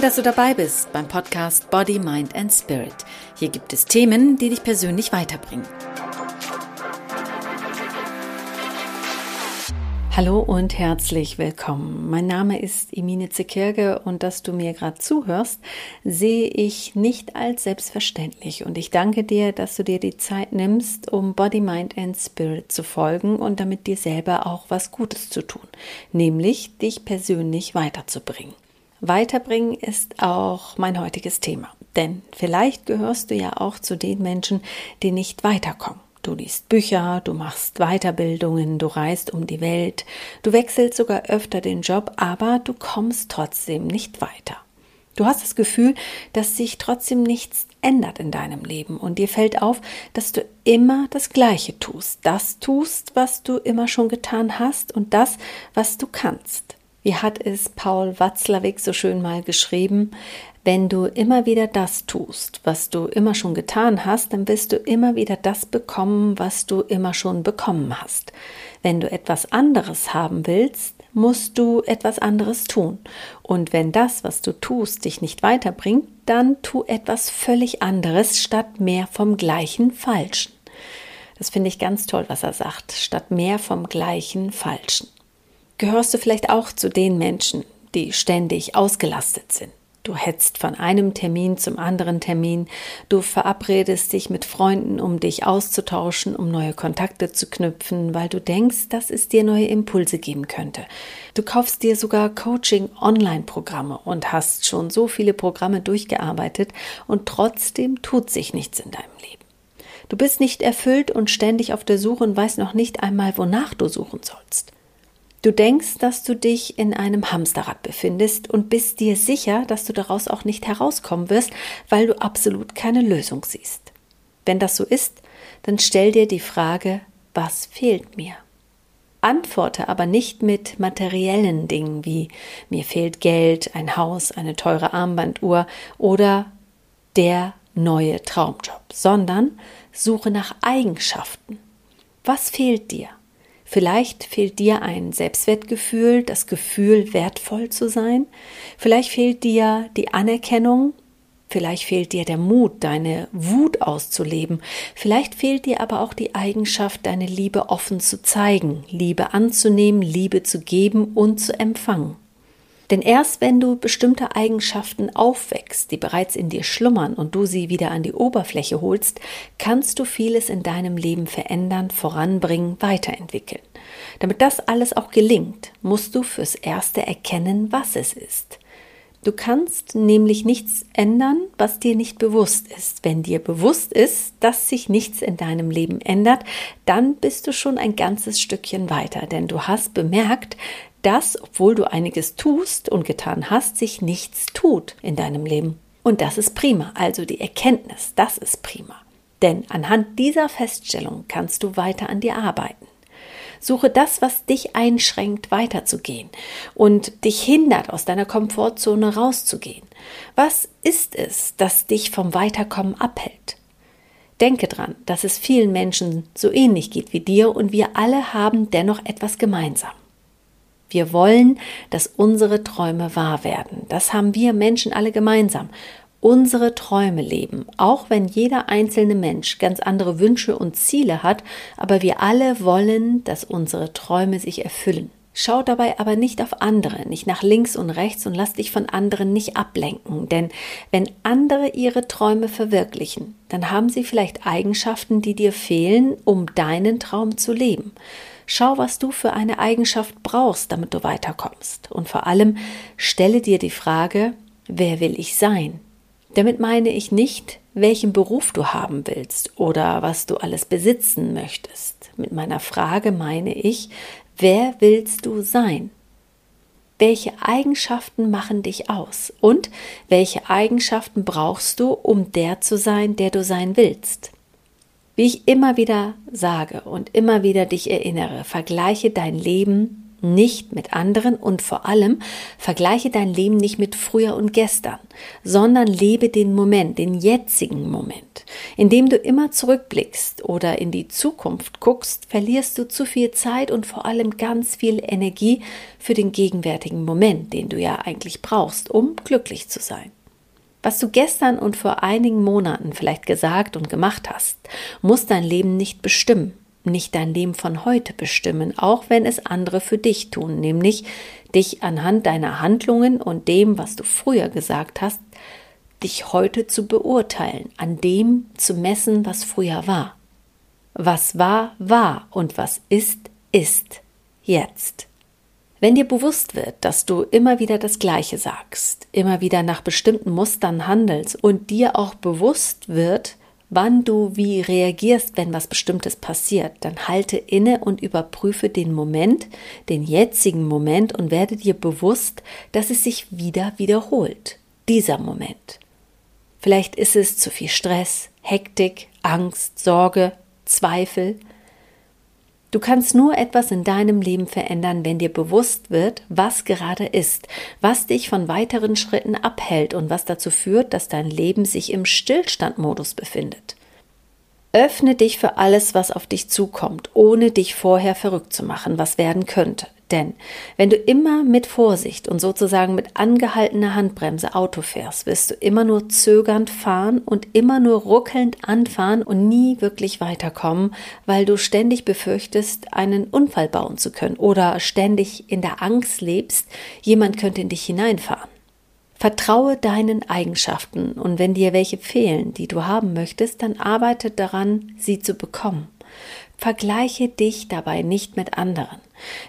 Toll, dass du dabei bist beim Podcast Body, Mind and Spirit. Hier gibt es Themen, die dich persönlich weiterbringen. Hallo und herzlich willkommen. Mein Name ist Emine Zekirge und dass du mir gerade zuhörst, sehe ich nicht als selbstverständlich. Und ich danke dir, dass du dir die Zeit nimmst, um Body, Mind and Spirit zu folgen und damit dir selber auch was Gutes zu tun, nämlich dich persönlich weiterzubringen. Weiterbringen ist auch mein heutiges Thema. Denn vielleicht gehörst du ja auch zu den Menschen, die nicht weiterkommen. Du liest Bücher, du machst Weiterbildungen, du reist um die Welt, du wechselst sogar öfter den Job, aber du kommst trotzdem nicht weiter. Du hast das Gefühl, dass sich trotzdem nichts ändert in deinem Leben und dir fällt auf, dass du immer das Gleiche tust, das tust, was du immer schon getan hast und das, was du kannst. Wie hat es Paul Watzlawick so schön mal geschrieben? Wenn du immer wieder das tust, was du immer schon getan hast, dann wirst du immer wieder das bekommen, was du immer schon bekommen hast. Wenn du etwas anderes haben willst, musst du etwas anderes tun. Und wenn das, was du tust, dich nicht weiterbringt, dann tu etwas völlig anderes statt mehr vom gleichen Falschen. Das finde ich ganz toll, was er sagt, statt mehr vom gleichen Falschen. Gehörst du vielleicht auch zu den Menschen, die ständig ausgelastet sind? Du hetzt von einem Termin zum anderen Termin, du verabredest dich mit Freunden, um dich auszutauschen, um neue Kontakte zu knüpfen, weil du denkst, dass es dir neue Impulse geben könnte. Du kaufst dir sogar Coaching-Online-Programme und hast schon so viele Programme durchgearbeitet und trotzdem tut sich nichts in deinem Leben. Du bist nicht erfüllt und ständig auf der Suche und weißt noch nicht einmal, wonach du suchen sollst. Du denkst, dass du dich in einem Hamsterrad befindest und bist dir sicher, dass du daraus auch nicht herauskommen wirst, weil du absolut keine Lösung siehst. Wenn das so ist, dann stell dir die Frage, was fehlt mir? Antworte aber nicht mit materiellen Dingen wie mir fehlt Geld, ein Haus, eine teure Armbanduhr oder der neue Traumjob, sondern suche nach Eigenschaften. Was fehlt dir? Vielleicht fehlt dir ein Selbstwertgefühl, das Gefühl, wertvoll zu sein. Vielleicht fehlt dir die Anerkennung. Vielleicht fehlt dir der Mut, deine Wut auszuleben. Vielleicht fehlt dir aber auch die Eigenschaft, deine Liebe offen zu zeigen, Liebe anzunehmen, Liebe zu geben und zu empfangen. Denn erst wenn du bestimmte Eigenschaften aufwächst, die bereits in dir schlummern und du sie wieder an die Oberfläche holst, kannst du vieles in deinem Leben verändern, voranbringen, weiterentwickeln. Damit das alles auch gelingt, musst du fürs Erste erkennen, was es ist. Du kannst nämlich nichts ändern, was dir nicht bewusst ist. Wenn dir bewusst ist, dass sich nichts in deinem Leben ändert, dann bist du schon ein ganzes Stückchen weiter, denn du hast bemerkt, dass, obwohl du einiges tust und getan hast, sich nichts tut in deinem Leben. Und das ist prima, also die Erkenntnis, das ist prima. Denn anhand dieser Feststellung kannst du weiter an dir arbeiten. Suche das, was dich einschränkt, weiterzugehen und dich hindert, aus deiner Komfortzone rauszugehen. Was ist es, das dich vom Weiterkommen abhält? Denke dran, dass es vielen Menschen so ähnlich geht wie dir und wir alle haben dennoch etwas gemeinsam. Wir wollen, dass unsere Träume wahr werden. Das haben wir Menschen alle gemeinsam. Unsere Träume leben, auch wenn jeder einzelne Mensch ganz andere Wünsche und Ziele hat, aber wir alle wollen, dass unsere Träume sich erfüllen. Schau dabei aber nicht auf andere, nicht nach links und rechts und lass dich von anderen nicht ablenken, denn wenn andere ihre Träume verwirklichen, dann haben sie vielleicht Eigenschaften, die dir fehlen, um deinen Traum zu leben. Schau, was du für eine Eigenschaft brauchst, damit du weiterkommst. Und vor allem stelle dir die Frage, wer will ich sein? Damit meine ich nicht, welchen Beruf du haben willst oder was du alles besitzen möchtest. Mit meiner Frage meine ich, wer willst du sein? Welche Eigenschaften machen dich aus? Und welche Eigenschaften brauchst du, um der zu sein, der du sein willst? Wie ich immer wieder sage und immer wieder dich erinnere, vergleiche dein Leben nicht mit anderen und vor allem vergleiche dein Leben nicht mit früher und gestern, sondern lebe den Moment, den jetzigen Moment. Indem du immer zurückblickst oder in die Zukunft guckst, verlierst du zu viel Zeit und vor allem ganz viel Energie für den gegenwärtigen Moment, den du ja eigentlich brauchst, um glücklich zu sein. Was du gestern und vor einigen Monaten vielleicht gesagt und gemacht hast, muss dein Leben nicht bestimmen, nicht dein Leben von heute bestimmen, auch wenn es andere für dich tun, nämlich dich anhand deiner Handlungen und dem, was du früher gesagt hast, dich heute zu beurteilen, an dem zu messen, was früher war. Was war, war und was ist, ist. Jetzt. Wenn dir bewusst wird, dass du immer wieder das Gleiche sagst, immer wieder nach bestimmten Mustern handelst und dir auch bewusst wird, wann du wie reagierst, wenn was Bestimmtes passiert, dann halte inne und überprüfe den Moment, den jetzigen Moment und werde dir bewusst, dass es sich wieder wiederholt. Dieser Moment. Vielleicht ist es zu viel Stress, Hektik, Angst, Sorge, Zweifel. Du kannst nur etwas in deinem Leben verändern, wenn dir bewusst wird, was gerade ist, was dich von weiteren Schritten abhält und was dazu führt, dass dein Leben sich im Stillstandmodus befindet. Öffne dich für alles, was auf dich zukommt, ohne dich vorher verrückt zu machen, was werden könnte. Denn wenn du immer mit Vorsicht und sozusagen mit angehaltener Handbremse Auto fährst, wirst du immer nur zögernd fahren und immer nur ruckelnd anfahren und nie wirklich weiterkommen, weil du ständig befürchtest, einen Unfall bauen zu können oder ständig in der Angst lebst, jemand könnte in dich hineinfahren. Vertraue deinen Eigenschaften und wenn dir welche fehlen, die du haben möchtest, dann arbeite daran, sie zu bekommen. Vergleiche dich dabei nicht mit anderen.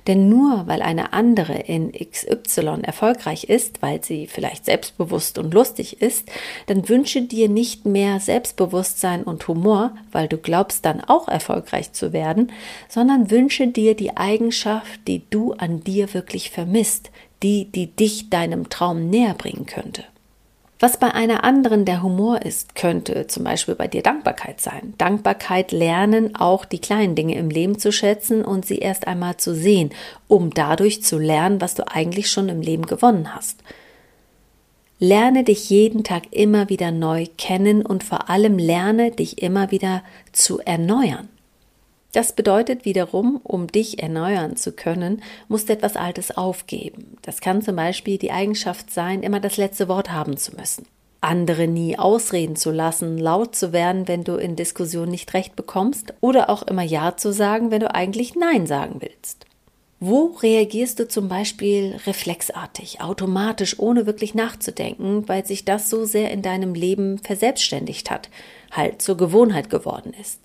Denn nur weil eine andere in XY erfolgreich ist, weil sie vielleicht selbstbewusst und lustig ist, dann wünsche dir nicht mehr Selbstbewusstsein und Humor, weil du glaubst dann auch erfolgreich zu werden, sondern wünsche dir die Eigenschaft, die du an dir wirklich vermisst, die, die dich deinem Traum näher bringen könnte. Was bei einer anderen der Humor ist, könnte zum Beispiel bei dir Dankbarkeit sein. Dankbarkeit lernen, auch die kleinen Dinge im Leben zu schätzen und sie erst einmal zu sehen, um dadurch zu lernen, was du eigentlich schon im Leben gewonnen hast. Lerne dich jeden Tag immer wieder neu kennen und vor allem lerne dich immer wieder zu erneuern. Das bedeutet wiederum, um dich erneuern zu können, musst du etwas Altes aufgeben. Das kann zum Beispiel die Eigenschaft sein, immer das letzte Wort haben zu müssen. Andere nie ausreden zu lassen, laut zu werden, wenn du in Diskussionen nicht recht bekommst, oder auch immer Ja zu sagen, wenn du eigentlich Nein sagen willst. Wo reagierst du zum Beispiel reflexartig, automatisch, ohne wirklich nachzudenken, weil sich das so sehr in deinem Leben verselbstständigt hat, halt zur Gewohnheit geworden ist?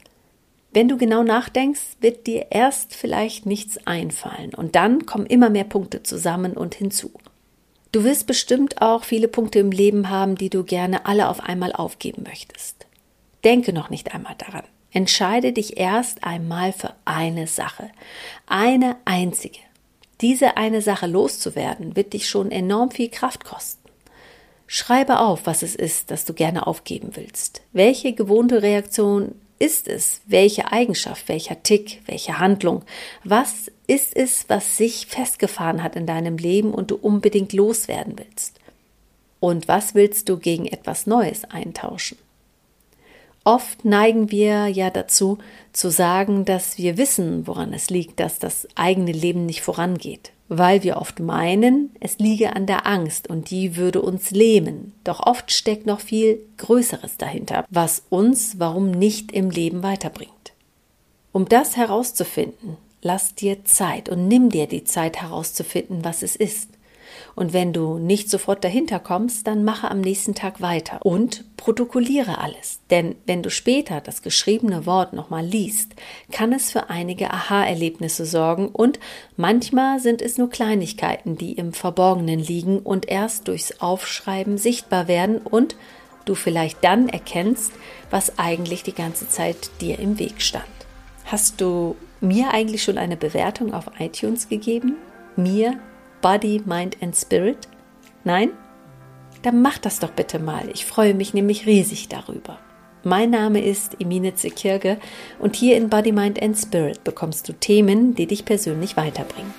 Wenn du genau nachdenkst, wird dir erst vielleicht nichts einfallen und dann kommen immer mehr Punkte zusammen und hinzu. Du wirst bestimmt auch viele Punkte im Leben haben, die du gerne alle auf einmal aufgeben möchtest. Denke noch nicht einmal daran. Entscheide dich erst einmal für eine Sache. Eine einzige. Diese eine Sache loszuwerden, wird dich schon enorm viel Kraft kosten. Schreibe auf, was es ist, das du gerne aufgeben willst. Welche gewohnte Reaktion ist es? Welche Eigenschaft, welcher Tick, welche Handlung? Was ist es, was sich festgefahren hat in deinem Leben und du unbedingt loswerden willst? Und was willst du gegen etwas Neues eintauschen? Oft neigen wir ja dazu, zu sagen, dass wir wissen, woran es liegt, dass das eigene Leben nicht vorangeht weil wir oft meinen, es liege an der Angst und die würde uns lähmen. Doch oft steckt noch viel Größeres dahinter, was uns warum nicht im Leben weiterbringt. Um das herauszufinden, lass dir Zeit und nimm dir die Zeit herauszufinden, was es ist. Und wenn du nicht sofort dahinter kommst, dann mache am nächsten Tag weiter und protokolliere alles. Denn wenn du später das geschriebene Wort nochmal liest, kann es für einige Aha-Erlebnisse sorgen und manchmal sind es nur Kleinigkeiten, die im Verborgenen liegen und erst durchs Aufschreiben sichtbar werden und du vielleicht dann erkennst, was eigentlich die ganze Zeit dir im Weg stand. Hast du mir eigentlich schon eine Bewertung auf iTunes gegeben? Mir Body, Mind and Spirit? Nein? Dann mach das doch bitte mal. Ich freue mich nämlich riesig darüber. Mein Name ist Emine Zekirge und hier in Body, Mind and Spirit bekommst du Themen, die dich persönlich weiterbringen.